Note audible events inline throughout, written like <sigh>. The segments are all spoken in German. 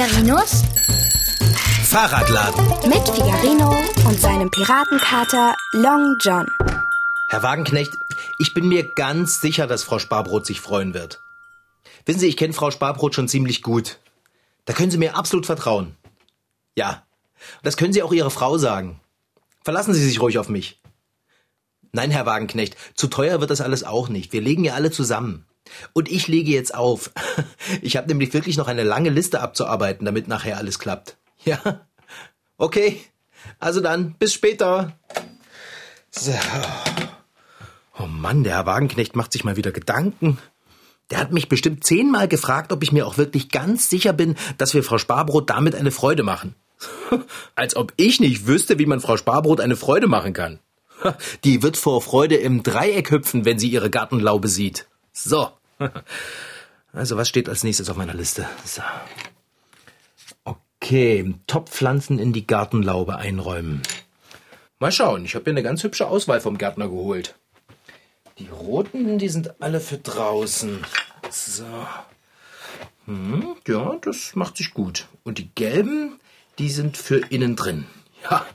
Figarinos Fahrradladen. mit Figarino und seinem Piratenkater Long John. Herr Wagenknecht, ich bin mir ganz sicher, dass Frau Sparbrot sich freuen wird. Wissen Sie, ich kenne Frau Sparbrot schon ziemlich gut. Da können Sie mir absolut vertrauen. Ja, das können Sie auch Ihrer Frau sagen. Verlassen Sie sich ruhig auf mich. Nein, Herr Wagenknecht, zu teuer wird das alles auch nicht. Wir legen ja alle zusammen. Und ich lege jetzt auf. <laughs> Ich habe nämlich wirklich noch eine lange Liste abzuarbeiten, damit nachher alles klappt. <laughs> Ja? Okay. Also dann, bis später. So. Oh Mann, der Herr Wagenknecht macht sich mal wieder Gedanken. Der hat mich bestimmt zehnmal gefragt, ob ich mir auch wirklich ganz sicher bin, dass wir Frau Sparbrot damit eine Freude machen. <laughs> Als ob ich nicht wüsste, wie man Frau Sparbrot eine Freude machen kann. Die wird vor Freude im Dreieck hüpfen, wenn sie ihre Gartenlaube sieht. So. <laughs> Also, was steht als nächstes auf meiner Liste? So. Okay, Topfpflanzen in die Gartenlaube einräumen. Mal schauen, ich habe hier eine ganz hübsche Auswahl vom Gärtner geholt. Die roten, die sind alle für draußen. So. Hm, ja, das macht sich gut. Und die gelben, die sind für innen drin. Ja.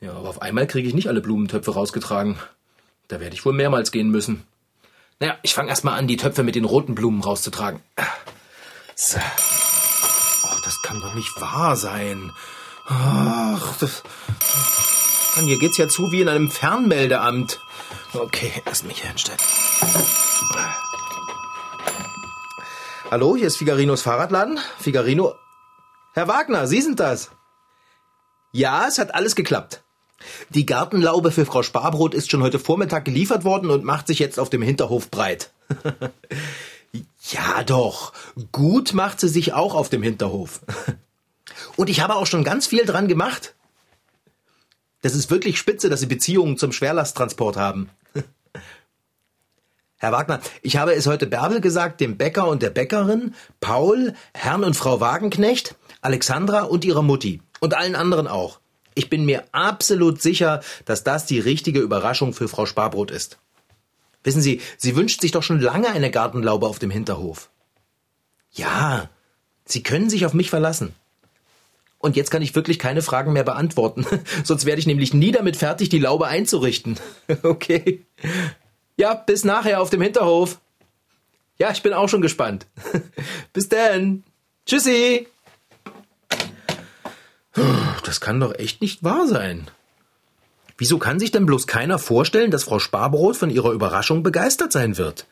Ja, aber auf einmal kriege ich nicht alle Blumentöpfe rausgetragen. Da werde ich wohl mehrmals gehen müssen. Naja, ich fange erstmal an, die Töpfe mit den roten Blumen rauszutragen. So. Oh, das kann doch nicht wahr sein. Ach, das. Mann, hier geht's ja zu wie in einem Fernmeldeamt. Okay, lass mich hier hinstellen. Hallo, hier ist Figarinos Fahrradladen. Figarino. Herr Wagner, Sie sind das. Ja, es hat alles geklappt. Die Gartenlaube für Frau Sparbrot ist schon heute Vormittag geliefert worden und macht sich jetzt auf dem Hinterhof breit. <laughs> ja doch, gut macht sie sich auch auf dem Hinterhof. <laughs> Und ich habe auch schon ganz viel dran gemacht. Das ist wirklich spitze, dass Sie Beziehungen zum Schwerlasttransport haben. <laughs> Herr Wagner, ich habe es heute Bärbel gesagt, dem Bäcker und der Bäckerin, Paul, Herrn und Frau Wagenknecht, Alexandra und ihrer Mutti und allen anderen auch. Ich bin mir absolut sicher, dass das die richtige Überraschung für Frau Sparbrot ist. Wissen Sie, sie wünscht sich doch schon lange eine Gartenlaube auf dem Hinterhof. Ja, Sie können sich auf mich verlassen. Und jetzt kann ich wirklich keine Fragen mehr beantworten. <laughs> Sonst werde ich nämlich nie damit fertig, die Laube einzurichten. <laughs> Okay. Ja, bis nachher auf dem Hinterhof. Ja, ich bin auch schon gespannt. <laughs> Bis dann. Tschüssi. Das kann doch echt nicht wahr sein. Wieso kann sich denn bloß keiner vorstellen, dass Frau Sparbrot von ihrer Überraschung begeistert sein wird?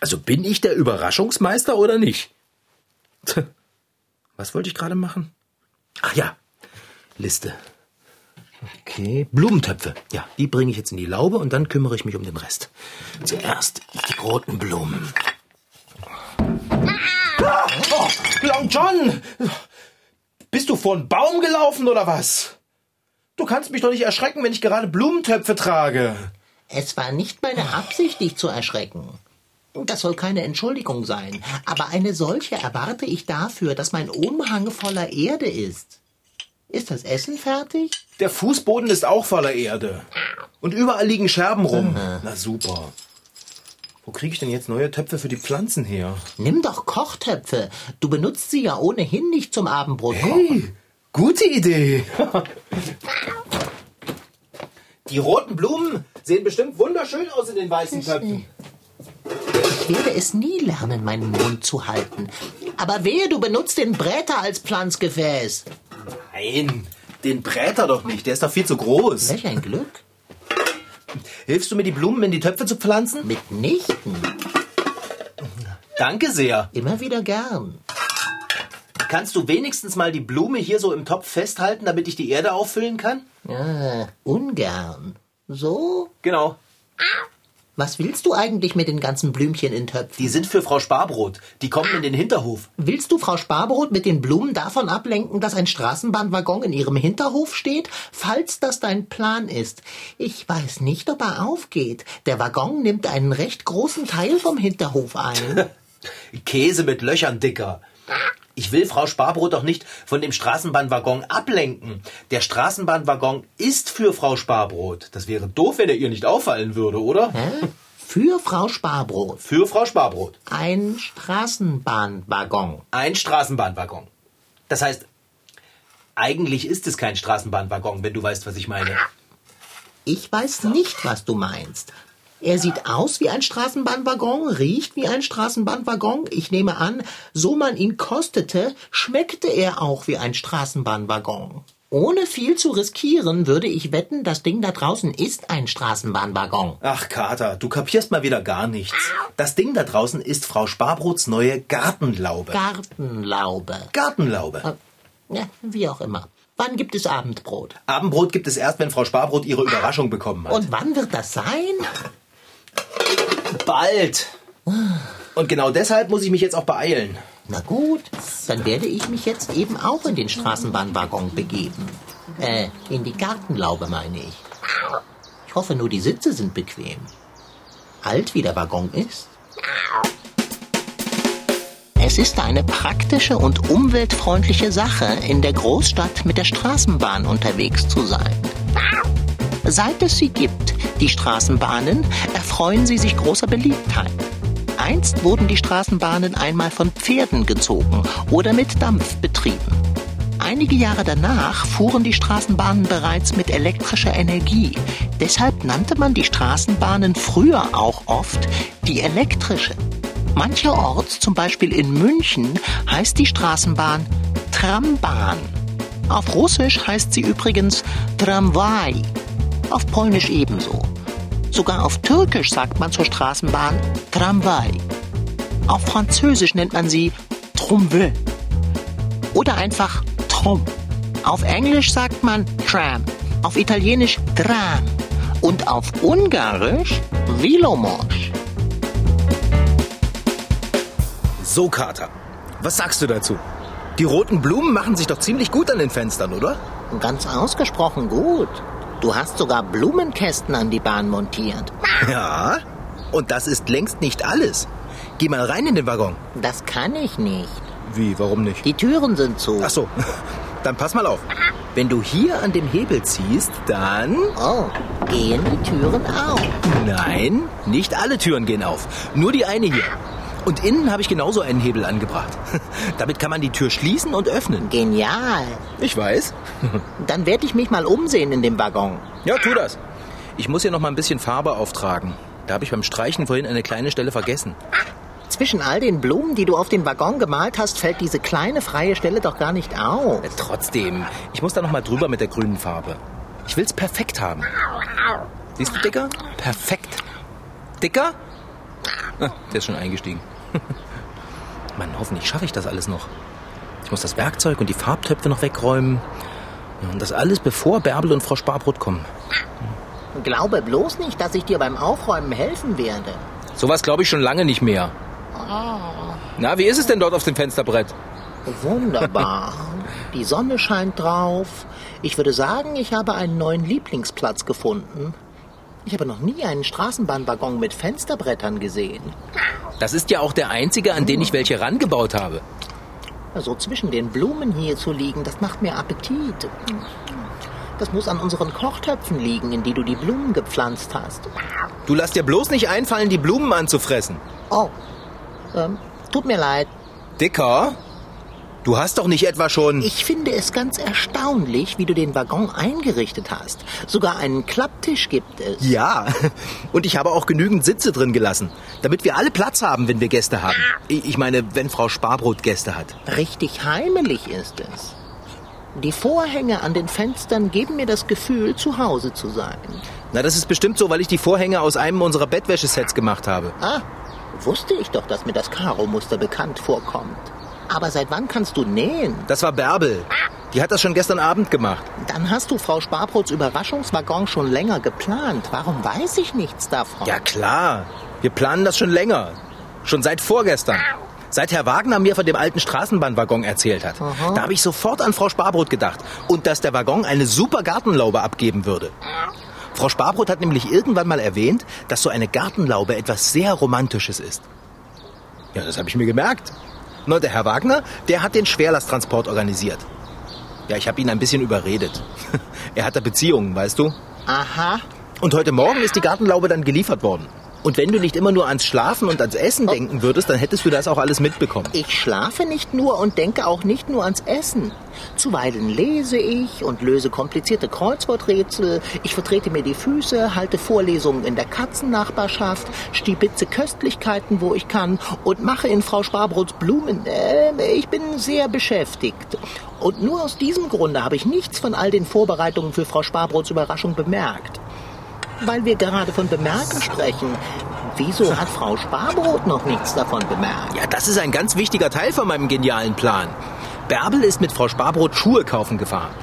Also bin ich der Überraschungsmeister oder nicht? Tch, Was wollte ich gerade machen? Ach ja, Liste. Okay, Blumentöpfe. Ja, die bringe ich jetzt in die Laube und dann kümmere ich mich um den Rest. Zuerst die roten Blumen. Ah! Oh, Long John! Bist du vor einen Baum gelaufen oder was? Du kannst mich doch nicht erschrecken, wenn ich gerade Blumentöpfe trage. Es war nicht meine Absicht, dich zu erschrecken. Das soll keine Entschuldigung sein, aber eine solche erwarte ich dafür, dass mein Umhang voller Erde ist. Ist das Essen fertig? Der Fußboden ist auch voller Erde. Und überall liegen Scherben rum. Na super. Wo kriege ich denn jetzt neue Töpfe für die Pflanzen her? Nimm doch Kochtöpfe. Du benutzt sie ja ohnehin nicht zum Abendbrot kochen. Hey, gute Idee. Die roten Blumen sehen bestimmt wunderschön aus in den weißen Töpfen. Ich werde es nie lernen, meinen Mund zu halten. Aber wehe, du benutzt den Bräter als Pflanzgefäß. Nein, den Bräter doch nicht. Der ist doch viel zu groß. Welch ein Glück. Hilfst du mir, die Blumen in die Töpfe zu pflanzen? Mitnichten. Danke sehr. Immer wieder gern. Kannst du wenigstens mal die Blume hier so im Topf festhalten, damit ich die Erde auffüllen kann? Ah, ungern. So? Genau. Was willst du eigentlich mit den ganzen Blümchen in Töpfen? Die sind für Frau Sparbrot. Die kommen in den Hinterhof. Willst du Frau Sparbrot mit den Blumen davon ablenken, dass ein Straßenbahnwaggon in ihrem Hinterhof steht? Falls das dein Plan ist. Ich weiß nicht, ob er aufgeht. Der Waggon nimmt einen recht großen Teil vom Hinterhof ein. <laughs> Käse mit Löchern, Dicker. Ich will Frau Sparbrot doch nicht von dem Straßenbahnwaggon ablenken. Der Straßenbahnwaggon ist für Frau Sparbrot. Das wäre doof, wenn er ihr nicht auffallen würde, oder? Hä? Für Frau Sparbrot. Für Frau Sparbrot. Ein Straßenbahnwaggon. Ein Straßenbahnwaggon. Das heißt, eigentlich ist es kein Straßenbahnwaggon, wenn du weißt, was ich meine. Ich weiß nicht, was du meinst. Er sieht aus wie ein Straßenbahnwaggon, riecht wie ein Straßenbahnwaggon. Ich nehme an, so man ihn kostete, schmeckte er auch wie ein Straßenbahnwaggon. Ohne viel zu riskieren, würde ich wetten, das Ding da draußen ist ein Straßenbahnwaggon. Ach, Kater, du kapierst mal wieder gar nichts. Das Ding da draußen ist Frau Sparbrots neue Gartenlaube. Gartenlaube. Gartenlaube. Ja, wie auch immer. Wann gibt es Abendbrot? Abendbrot gibt es erst, wenn Frau Sparbrot ihre Überraschung bekommen hat. Und wann wird das sein? Bald. Und genau deshalb muss ich mich jetzt auch beeilen. Na gut, dann werde ich mich jetzt eben auch in den Straßenbahnwaggon begeben. Äh, in die Gartenlaube meine ich. Ich hoffe nur, die Sitze sind bequem. Alt wie der Waggon ist. Es ist eine praktische und umweltfreundliche Sache, in der Großstadt mit der Straßenbahn unterwegs zu sein. Seit es sie gibt, die Straßenbahnen, erfreuen sie sich großer Beliebtheit. Einst wurden die Straßenbahnen einmal von Pferden gezogen oder mit Dampf betrieben. Einige Jahre danach fuhren die Straßenbahnen bereits mit elektrischer Energie. Deshalb nannte man die Straßenbahnen früher auch oft die elektrische. Mancherorts, zum Beispiel in München, heißt die Straßenbahn Trambahn. Auf Russisch heißt sie übrigens Tramwai. Auf Polnisch ebenso. Sogar auf Türkisch sagt man zur Straßenbahn Tramway. Auf Französisch nennt man sie Trombe. Oder einfach Trom. Auf Englisch sagt man Tram. Auf Italienisch Tram. Und auf Ungarisch Vilomos. So, Kater, was sagst du dazu? Die roten Blumen machen sich doch ziemlich gut an den Fenstern, oder? Ganz ausgesprochen gut. Du hast sogar Blumenkästen an die Bahn montiert. Ja, und das ist längst nicht alles. Geh mal rein in den Waggon. Das kann ich nicht. Wie, warum nicht? Die Türen sind zu. Ach so, <laughs> dann pass mal auf. Wenn du hier an dem Hebel ziehst, dann... Oh, gehen die Türen auf? Nein, nicht alle Türen gehen auf. Nur die eine hier. Und innen habe ich genauso einen Hebel angebracht. <laughs> Damit kann man die Tür schließen und öffnen. Genial. Ich weiß. <laughs> Dann werde ich mich mal umsehen in dem Waggon. Ja, tu das. Ich muss hier noch mal ein bisschen Farbe auftragen. Da habe ich beim Streichen vorhin eine kleine Stelle vergessen. Zwischen all den Blumen, die du auf den Waggon gemalt hast, fällt diese kleine freie Stelle doch gar nicht auf. Äh, trotzdem, ich muss da noch mal drüber mit der grünen Farbe. Ich will's perfekt haben. Siehst du, Dicker? Perfekt. Dicker? Ah, der ist schon eingestiegen. <laughs> Mann, hoffentlich schaffe ich das alles noch. Ich muss das Werkzeug und die Farbtöpfe noch wegräumen. Und das alles bevor Bärbel und Frau Sparbrot kommen. Glaube bloß nicht, dass ich dir beim Aufräumen helfen werde. Sowas glaube ich schon lange nicht mehr. Na, wie ist es denn dort auf dem Fensterbrett? Wunderbar. <laughs> Die Sonne scheint drauf. Ich würde sagen, ich habe einen neuen Lieblingsplatz gefunden. Ich habe noch nie einen Straßenbahnwaggon mit Fensterbrettern gesehen. Das ist ja auch der einzige, an den ich welche rangebaut habe. So zwischen den Blumen hier zu liegen, das macht mir Appetit. Das muss an unseren Kochtöpfen liegen, in die du die Blumen gepflanzt hast. Du lass dir bloß nicht einfallen, die Blumen anzufressen. Oh, ähm, tut mir leid. Dicker, du hast doch nicht etwa schon... Ich finde es ganz erstaunlich, wie du den Waggon eingerichtet hast. Sogar einen Klapptisch gibt es. Ja, <laughs> und ich habe auch genügend Sitze drin gelassen, damit wir alle Platz haben, wenn wir Gäste haben. Ich meine, wenn Frau Sparbrot Gäste hat. Richtig heimelig ist es. Die Vorhänge an den Fenstern geben mir das Gefühl, zu Hause zu sein. Na, das ist bestimmt so, weil ich die Vorhänge aus einem unserer Bettwäschesets gemacht habe. Ah, wusste ich doch, dass mir das Karo-Muster bekannt vorkommt. Aber seit wann kannst du nähen? Das war Bärbel. Die hat das schon gestern Abend gemacht. Dann hast du Frau Sparbrots Überraschungswaggon schon länger geplant. Warum weiß ich nichts davon? Ja klar, wir planen das schon länger. Schon seit vorgestern. Seit Herr Wagner mir von dem alten Straßenbahnwaggon erzählt hat. Aha. Da habe ich sofort an Frau Sparbrot gedacht. Und dass der Waggon eine super Gartenlaube abgeben würde. Frau Sparbrot hat nämlich irgendwann mal erwähnt, dass so eine Gartenlaube etwas sehr Romantisches ist. Ja, das habe ich mir gemerkt. Na, der Herr Wagner, der hat den Schwerlasttransport organisiert. Ja, ich habe ihn ein bisschen überredet. <laughs> Er hat da Beziehungen, weißt du? Aha. Und heute Morgen ist die Gartenlaube dann geliefert worden. Und wenn du nicht immer nur ans Schlafen und ans Essen denken würdest, dann hättest du das auch alles mitbekommen. Ich schlafe nicht nur und denke auch nicht nur ans Essen. Zuweilen lese ich und löse komplizierte Kreuzworträtsel. Ich vertrete mir die Füße, halte Vorlesungen in der Katzennachbarschaft, stibitze Köstlichkeiten, wo ich kann und mache in Frau Sparbrots Blumen. Äh, ich bin sehr beschäftigt. Und nur aus diesem Grunde habe ich nichts von all den Vorbereitungen für Frau Sparbrots Überraschung bemerkt. Weil wir gerade von Bemerken sprechen. Wieso hat Frau Sparbrot noch nichts davon bemerkt? Ja, das ist ein ganz wichtiger Teil von meinem genialen Plan. Bärbel ist mit Frau Sparbrot Schuhe kaufen gefahren.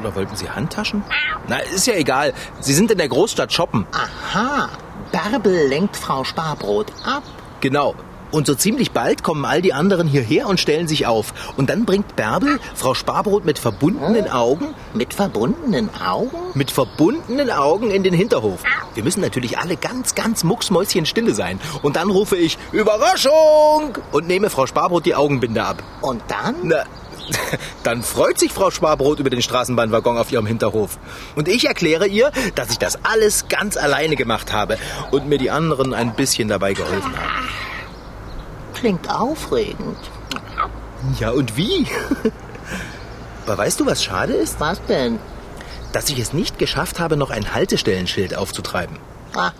Oder wollten Sie Handtaschen? Na, ist ja egal. Sie sind in der Großstadt shoppen. Aha, Bärbel lenkt Frau Sparbrot ab. Genau. Und so ziemlich bald kommen all die anderen hierher und stellen sich auf. Und dann bringt Bärbel Frau Sparbrot mit verbundenen Augen, Mit verbundenen Augen? mit verbundenen Augen in den Hinterhof. Wir müssen natürlich alle ganz, ganz mucksmäuschenstille sein. Und dann rufe ich Überraschung und nehme Frau Sparbrot die Augenbinde ab. Und dann? Na, <laughs> dann freut sich Frau Sparbrot über den Straßenbahnwaggon auf ihrem Hinterhof. Und ich erkläre ihr, dass ich das alles ganz alleine gemacht habe und mir die anderen ein bisschen dabei geholfen haben. Klingt aufregend. Ja, und wie? <laughs> Aber weißt du, was schade ist? Was denn? Dass ich es nicht geschafft habe, noch ein Haltestellenschild aufzutreiben. Ah,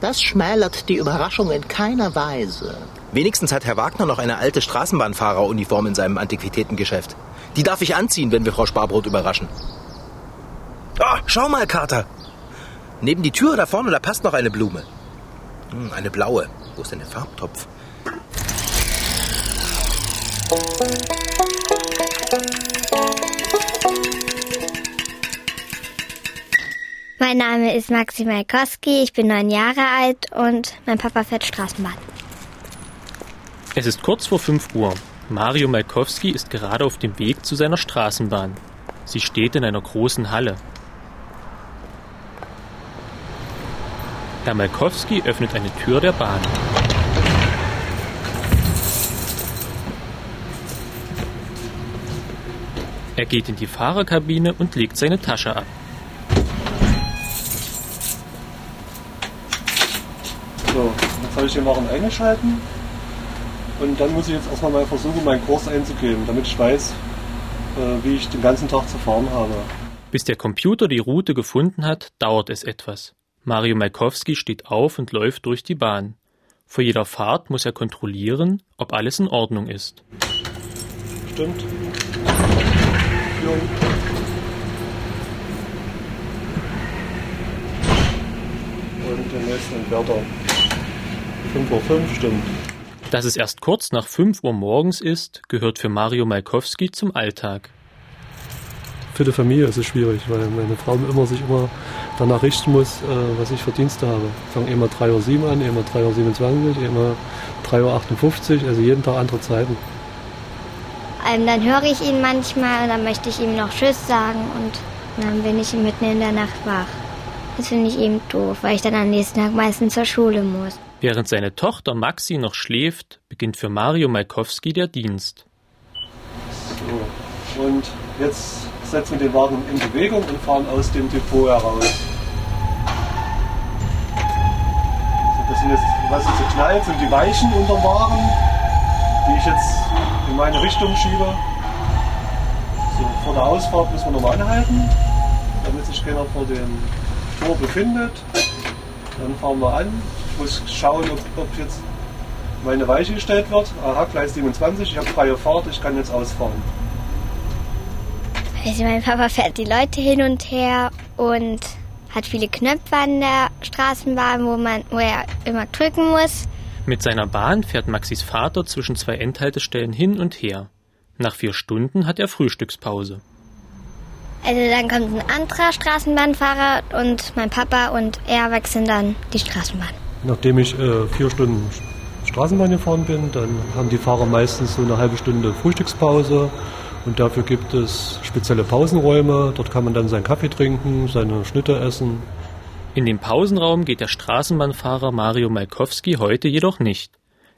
das schmälert die Überraschung in keiner Weise. Wenigstens hat Herr Wagner noch eine alte Straßenbahnfahreruniform in seinem Antiquitätengeschäft. Die darf ich anziehen, wenn wir Frau Sparbrot überraschen. Ah, schau mal, Kater. Neben die Tür da vorne, da passt noch eine Blume. Hm, eine blaue. Wo ist denn der Farbtopf? Mein Name ist Maxi Malkowski, ich bin neun Jahre alt und mein Papa fährt Straßenbahn. Es ist kurz vor 5 Uhr. Mario Malkowski ist gerade auf dem Weg zu seiner Straßenbahn. Sie steht in einer großen Halle. Herr Malkowski öffnet eine Tür der Bahn. Er geht in die Fahrerkabine und legt seine Tasche ab. So, jetzt habe ich den Wagen eingeschalten. Und dann muss ich jetzt erstmal mal versuchen, meinen Kurs einzugeben, damit ich weiß, äh, wie ich den ganzen Tag zu fahren habe. Bis der Computer die Route gefunden hat, dauert es etwas. Mario Malkowski steht auf und läuft durch die Bahn. Vor jeder Fahrt muss er kontrollieren, ob alles in Ordnung ist. Stimmt. Jung. Und den nächsten Entwerter. 5.05 Uhr, stimmt. Dass es erst kurz nach 5 Uhr morgens ist, gehört für Mario Malkowski zum Alltag. Für die Familie ist es schwierig, weil meine Frau immer sich immer danach richten muss, äh, was ich für Dienste habe. Ich fange immer 3.07 Uhr an, immer 3.27 Uhr, immer 3.58 Uhr, also jeden Tag andere Zeiten. Ähm, dann höre ich ihn manchmal und dann möchte ich ihm noch Tschüss sagen und dann bin ich mitten in der Nacht wach. Das finde ich eben doof, weil ich dann am nächsten Tag meistens zur Schule muss. Während seine Tochter Maxi noch schläft, beginnt für Mario Malkowski der Dienst. So. Und jetzt setzen wir den Wagen in Bewegung und fahren aus dem Depot heraus. So, das sind jetzt, was ist jetzt knallt, sind die Weichen unterm Wagen, die ich jetzt in meine Richtung schiebe. So, vor der Ausfahrt müssen wir nochmal anhalten, damit sich keiner vor dem Tor befindet. Dann fahren wir an. Ich muss schauen, ob, ob jetzt meine Weiche gestellt wird. Aha, Gleis 27, ich habe freie Fahrt, ich kann jetzt ausfahren. Also mein Papa fährt die Leute hin und her und hat viele Knöpfe an der Straßenbahn, wo, man, wo er immer drücken muss. Mit seiner Bahn fährt Maxis Vater zwischen zwei Endhaltestellen hin und her. Nach vier Stunden hat er Frühstückspause. Also dann kommt ein anderer Straßenbahnfahrer und mein Papa und er wechseln dann die Straßenbahn. Nachdem ich äh, vier Stunden Straßenbahn gefahren bin, dann haben die Fahrer meistens so eine halbe Stunde Frühstückspause und dafür gibt es spezielle Pausenräume. Dort kann man dann seinen Kaffee trinken, seine Schnitte essen. In den Pausenraum geht der Straßenbahnfahrer Mario Malkowski heute jedoch nicht.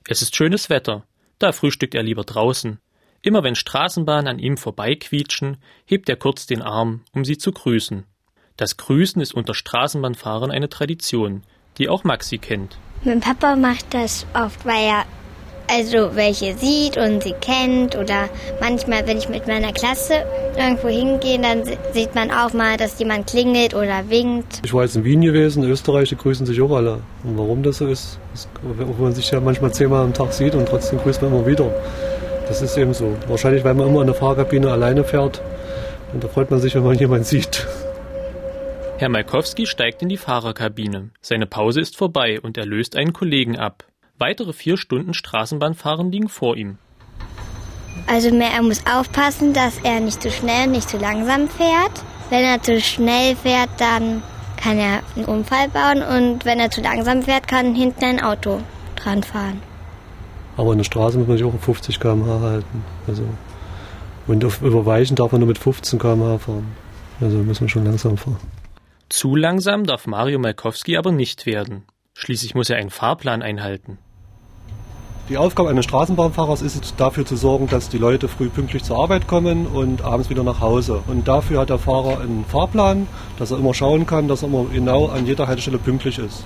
Es ist schönes Wetter, da frühstückt er lieber draußen. Immer wenn Straßenbahnen an ihm vorbeiquietschen, hebt er kurz den Arm, um sie zu grüßen. Das Grüßen ist unter Straßenbahnfahrern eine Tradition. die auch Maxi kennt. Mein Papa macht das oft, weil er also welche sieht und sie kennt oder manchmal, wenn ich mit meiner Klasse irgendwo hingehe, dann sieht man auch mal, dass jemand klingelt oder winkt. Ich war jetzt in Wien gewesen, in Österreich, die grüßen sich auch alle. Und warum das so ist, ist obwohl man sich ja manchmal zehnmal am Tag sieht und trotzdem grüßt man immer wieder. Das ist eben so. Wahrscheinlich, weil man immer in der Fahrkabine alleine fährt. Und da freut man sich, wenn man <laughs> jemanden sieht. Herr Malkowski steigt in die Fahrerkabine. Seine Pause ist vorbei und er löst einen Kollegen ab. Weitere vier Stunden Straßenbahnfahren liegen vor ihm. Also er muss aufpassen, dass er nicht zu schnell und nicht zu langsam fährt. Wenn er zu schnell fährt, dann kann er einen Unfall bauen und wenn er zu langsam fährt, kann hinten ein Auto dran fahren. Aber in der Straße muss man sich auch 50 km/h halten. Also, und auf Überweichen darf man nur mit 15 km/h fahren. Also muss man schon langsam fahren. Zu langsam darf Mario Malkowski aber nicht werden. Schließlich muss er einen Fahrplan einhalten. Die Aufgabe eines Straßenbahnfahrers ist es, dafür zu sorgen, dass die Leute früh pünktlich zur Arbeit kommen und abends wieder nach Hause. Und dafür hat der Fahrer einen Fahrplan, dass er immer schauen kann, dass er immer genau an jeder Haltestelle pünktlich ist.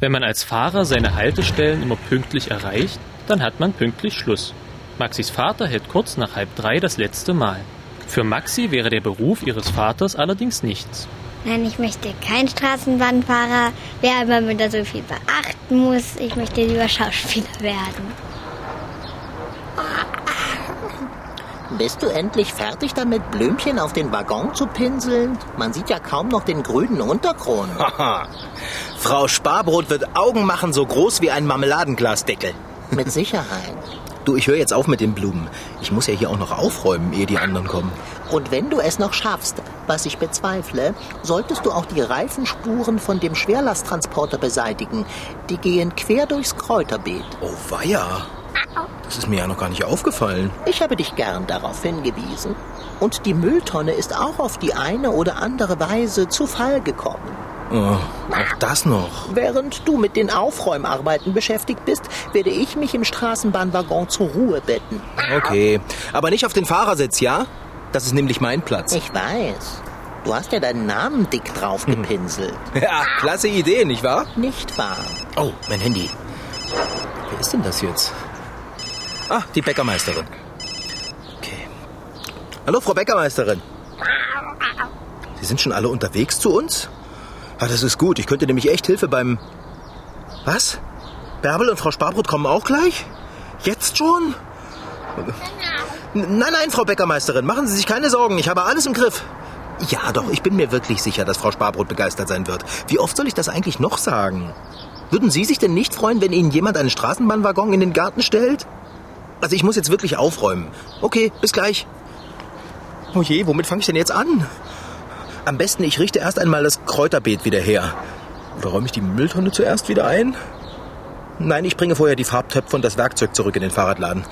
Wenn man als Fahrer seine Haltestellen immer pünktlich erreicht, dann hat man pünktlich Schluss. Maxis Vater hält kurz nach halb drei das letzte Mal. Für Maxi wäre der Beruf ihres Vaters allerdings nichts. Nein, ich möchte kein Straßenbahnfahrer werden, weil man da so viel beachten muss. Ich möchte lieber Schauspieler werden. Bist du endlich fertig damit, Blümchen auf den Waggon zu pinseln? Man sieht ja kaum noch den grünen Untergrund. <laughs> Haha. Frau Sparbrot wird Augen machen so groß wie ein Marmeladenglasdeckel. Mit Sicherheit. Du, ich höre jetzt auf mit den Blumen. Ich muss ja hier auch noch aufräumen, ehe die anderen kommen. Und wenn du es noch schaffst, was ich bezweifle, solltest du auch die Reifenspuren von dem Schwerlasttransporter beseitigen. Die gehen quer durchs Kräuterbeet. Oh weia. Das ist mir ja noch gar nicht aufgefallen. Ich habe dich gern darauf hingewiesen. Und die Mülltonne ist auch auf die eine oder andere Weise zu Fall gekommen. Oh, auch das noch. Während du mit den Aufräumarbeiten beschäftigt bist, werde ich mich im Straßenbahnwaggon zur Ruhe betten. Okay, aber nicht auf den Fahrersitz, ja? Das ist nämlich mein Platz. Ich weiß. Du hast ja deinen Namen dick drauf gepinselt. <laughs> Ja, klasse Idee, nicht wahr? Nicht wahr? Oh, mein Handy. Wer ist denn das jetzt? Ah, die Bäckermeisterin. Okay. Hallo, Frau Bäckermeisterin. Sie sind schon alle unterwegs zu uns? Ah, das ist gut. Ich könnte nämlich echt Hilfe beim... Was? Bärbel und Frau Sparbrot kommen auch gleich? Jetzt schon? Nein, nein, Frau Bäckermeisterin, machen Sie sich keine Sorgen. Ich habe alles im Griff. Ja, doch, ich bin mir wirklich sicher, dass Frau Sparbrot begeistert sein wird. Wie oft soll ich das eigentlich noch sagen? Würden Sie sich denn nicht freuen, wenn Ihnen jemand einen Straßenbahnwaggon in den Garten stellt? Also ich muss jetzt wirklich aufräumen. Okay, bis gleich. Oh je, womit fange ich denn jetzt an? Am besten, ich richte erst einmal das Kräuterbeet wieder her. Oder räume ich die Mülltonne zuerst wieder ein? Nein, ich bringe vorher die Farbtöpfe und das Werkzeug zurück in den Fahrradladen.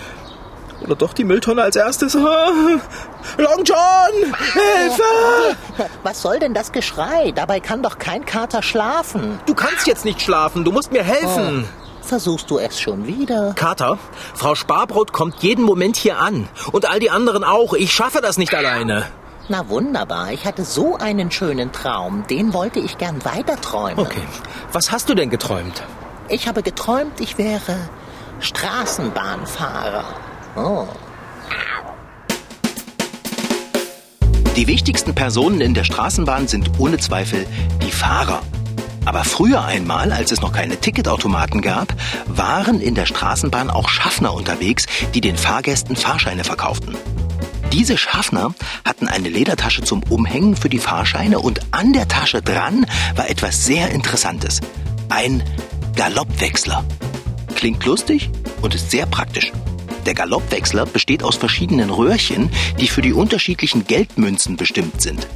Oder doch die Mülltonne als erstes? <laughs> Long John! Hilfe! Was soll denn das Geschrei? Dabei kann doch kein Kater schlafen. Du kannst jetzt nicht schlafen, du musst mir helfen. Versuchst du es schon wieder? Kater, Frau Sparbrot kommt jeden Moment hier an. Und all die anderen auch. Ich schaffe das nicht alleine. Na wunderbar, ich hatte so einen schönen Traum, den wollte ich gern weiter träumen. Okay, was hast du denn geträumt? Ich habe geträumt, ich wäre Straßenbahnfahrer. Oh. Die wichtigsten Personen in der Straßenbahn sind ohne Zweifel die Fahrer. Aber früher einmal, als es noch keine Ticketautomaten gab, waren in der Straßenbahn auch Schaffner unterwegs, die den Fahrgästen Fahrscheine verkauften. Diese Schaffner hatten eine Ledertasche zum Umhängen für die Fahrscheine und an der Tasche dran war etwas sehr Interessantes. Ein Galoppwechsler. Klingt lustig und ist sehr praktisch. Der Galoppwechsler besteht aus verschiedenen Röhrchen, die für die unterschiedlichen Geldmünzen bestimmt sind.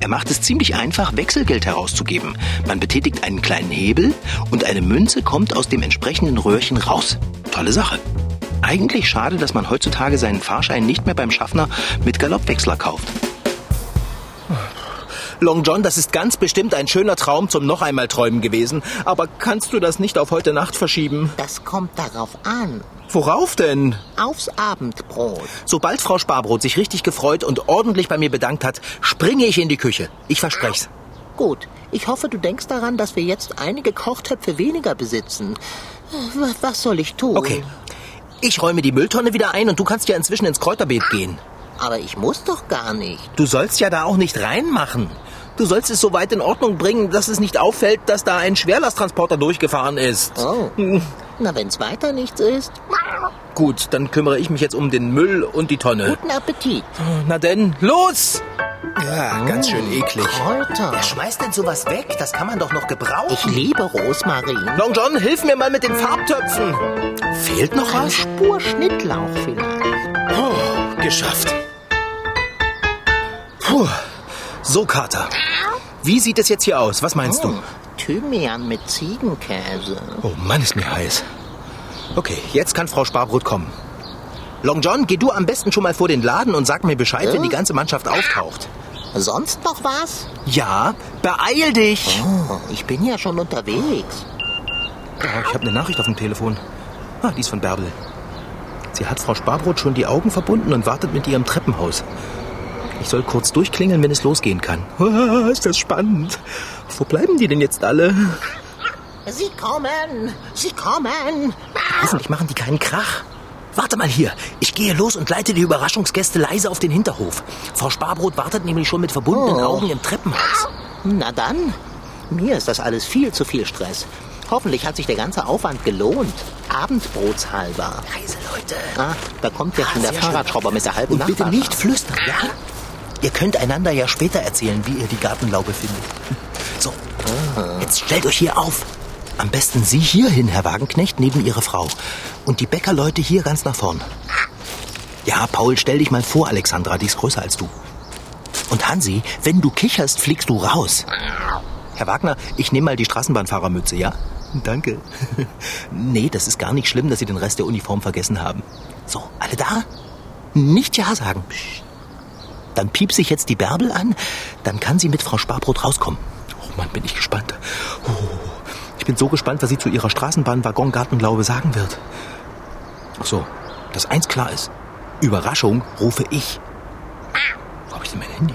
Er macht es ziemlich einfach, Wechselgeld herauszugeben. Man betätigt einen kleinen Hebel und eine Münze kommt aus dem entsprechenden Röhrchen raus. Tolle Sache. Eigentlich schade, dass man heutzutage seinen Fahrschein nicht mehr beim Schaffner mit Galoppwechsler kauft. Long John, das ist ganz bestimmt ein schöner Traum zum noch einmal träumen gewesen. Aber kannst du das nicht auf heute Nacht verschieben? Das kommt darauf an. Worauf denn? Aufs Abendbrot. Sobald Frau Sparbrot sich richtig gefreut und ordentlich bei mir bedankt hat, springe ich in die Küche. Ich versprech's. Gut, ich hoffe, du denkst daran, dass wir jetzt einige Kochtöpfe weniger besitzen. Äh, wa- Was soll ich tun? Okay. Ich räume die Mülltonne wieder ein und du kannst ja inzwischen ins Kräuterbeet gehen. Aber ich muss doch gar nicht. Du sollst ja da auch nicht reinmachen. Du sollst es so weit in Ordnung bringen, dass es nicht auffällt, dass da ein Schwerlasttransporter durchgefahren ist. Oh. <laughs> Na, wenn's weiter nichts ist, Gut, dann kümmere ich mich jetzt um den Müll und die Tonne. guten Appetit. Na denn, los! Ja, ganz schön eklig. Kräuter. Wer schmeißt denn sowas weg? Das kann man doch noch gebrauchen. Ich liebe Rosmarin. Long John, hilf mir mal mit den Farbtöpfen. Fehlt noch Eine was? Spur Schnittlauch vielleicht. Oh, geschafft. Puh. So, Kater. Wie sieht es jetzt hier aus? Was meinst du? Hm, Thymian mit Ziegenkäse. Oh Mann, ist mir heiß. Okay, jetzt kann Frau Sparbrot kommen. Long John, geh du am besten schon mal vor den Laden und sag mir Bescheid, wenn die ganze Mannschaft auftaucht. Sonst noch was? Ja, beeil dich. Oh, ich bin ja schon unterwegs. Oh, ich habe eine Nachricht auf dem Telefon. Ah, die ist von Bärbel. Sie hat Frau Sparbrot schon die Augen verbunden und wartet mit ihr im Treppenhaus. Ich soll kurz durchklingeln, wenn es losgehen kann. <laughs> Ah, ist das spannend. Wo bleiben die denn jetzt alle? Sie kommen! Sie kommen! Hoffentlich machen die keinen Krach. Warte mal hier. Ich gehe los und leite die Überraschungsgäste leise auf den Hinterhof. Frau Sparbrot wartet nämlich schon mit verbundenen Oh. Augen im Treppenhaus. Na dann, mir ist das alles viel zu viel Stress. Hoffentlich hat sich der ganze Aufwand gelohnt. Abendbrotshalber. Leise, Leute. Ah, da kommt ja Ah, schon der sehr schön. Fahrradschrauber mit der halben Und bitte nicht flüstern, ja? Ihr könnt einander ja später erzählen, wie ihr die Gartenlaube findet. So, jetzt stellt euch hier auf. Am besten Sie hierhin, Herr Wagenknecht, neben Ihre Frau. Und die Bäckerleute hier ganz nach vorn. Ja, Paul, stell dich mal vor, Alexandra, die ist größer als du. Und Hansi, wenn du kicherst, fliegst du raus. Herr Wagner, ich nehme mal die Straßenbahnfahrermütze, ja? Danke. <laughs> nee, das ist gar nicht schlimm, dass Sie den Rest der Uniform vergessen haben. So, alle da? Nicht Ja sagen. Psst. Dann piepse ich jetzt die Bärbel an, dann kann sie mit Frau Sparbrot rauskommen. Oh Mann, bin ich gespannt. Ich bin so gespannt, was sie zu ihrer Straßenbahn-Waggon-Gartenlaube sagen wird. Ach so, dass eins klar ist. Überraschung rufe ich. Wo habe ich denn mein Handy?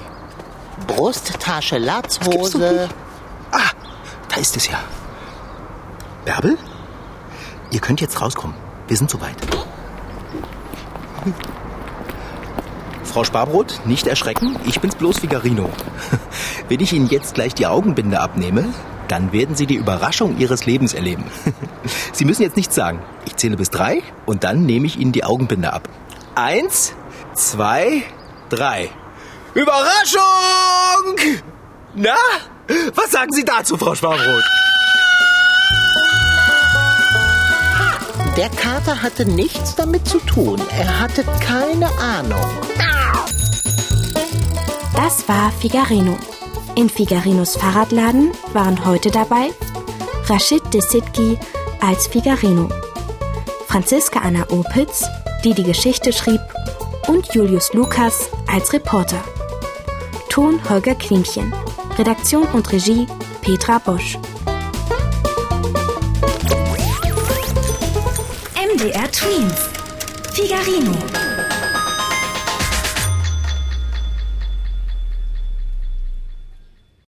Brusttasche, Latzhose. Ah, da ist es ja. Bärbel? Ihr könnt jetzt rauskommen. Wir sind soweit. Frau Sparbrot, nicht erschrecken, ich bin's bloß Figarino. <laughs> Wenn ich Ihnen jetzt gleich die Augenbinde abnehme, dann werden Sie die Überraschung Ihres Lebens erleben. <laughs> Sie müssen jetzt nichts sagen. Ich zähle bis drei und dann nehme ich Ihnen die Augenbinde ab. Eins, zwei, drei. Überraschung! Na, was sagen Sie dazu, Frau Sparbrot? Der Kater hatte nichts damit zu tun. Er hatte keine Ahnung. Das war Figarino. In Figarinos Fahrradladen waren heute dabei Rashid Desitki als Figarino, Franziska Anna Opitz, die die Geschichte schrieb, und Julius Lukas als Reporter. Ton Holger Klimchen. Redaktion und Regie Petra Bosch. MDR Twins. Figarino.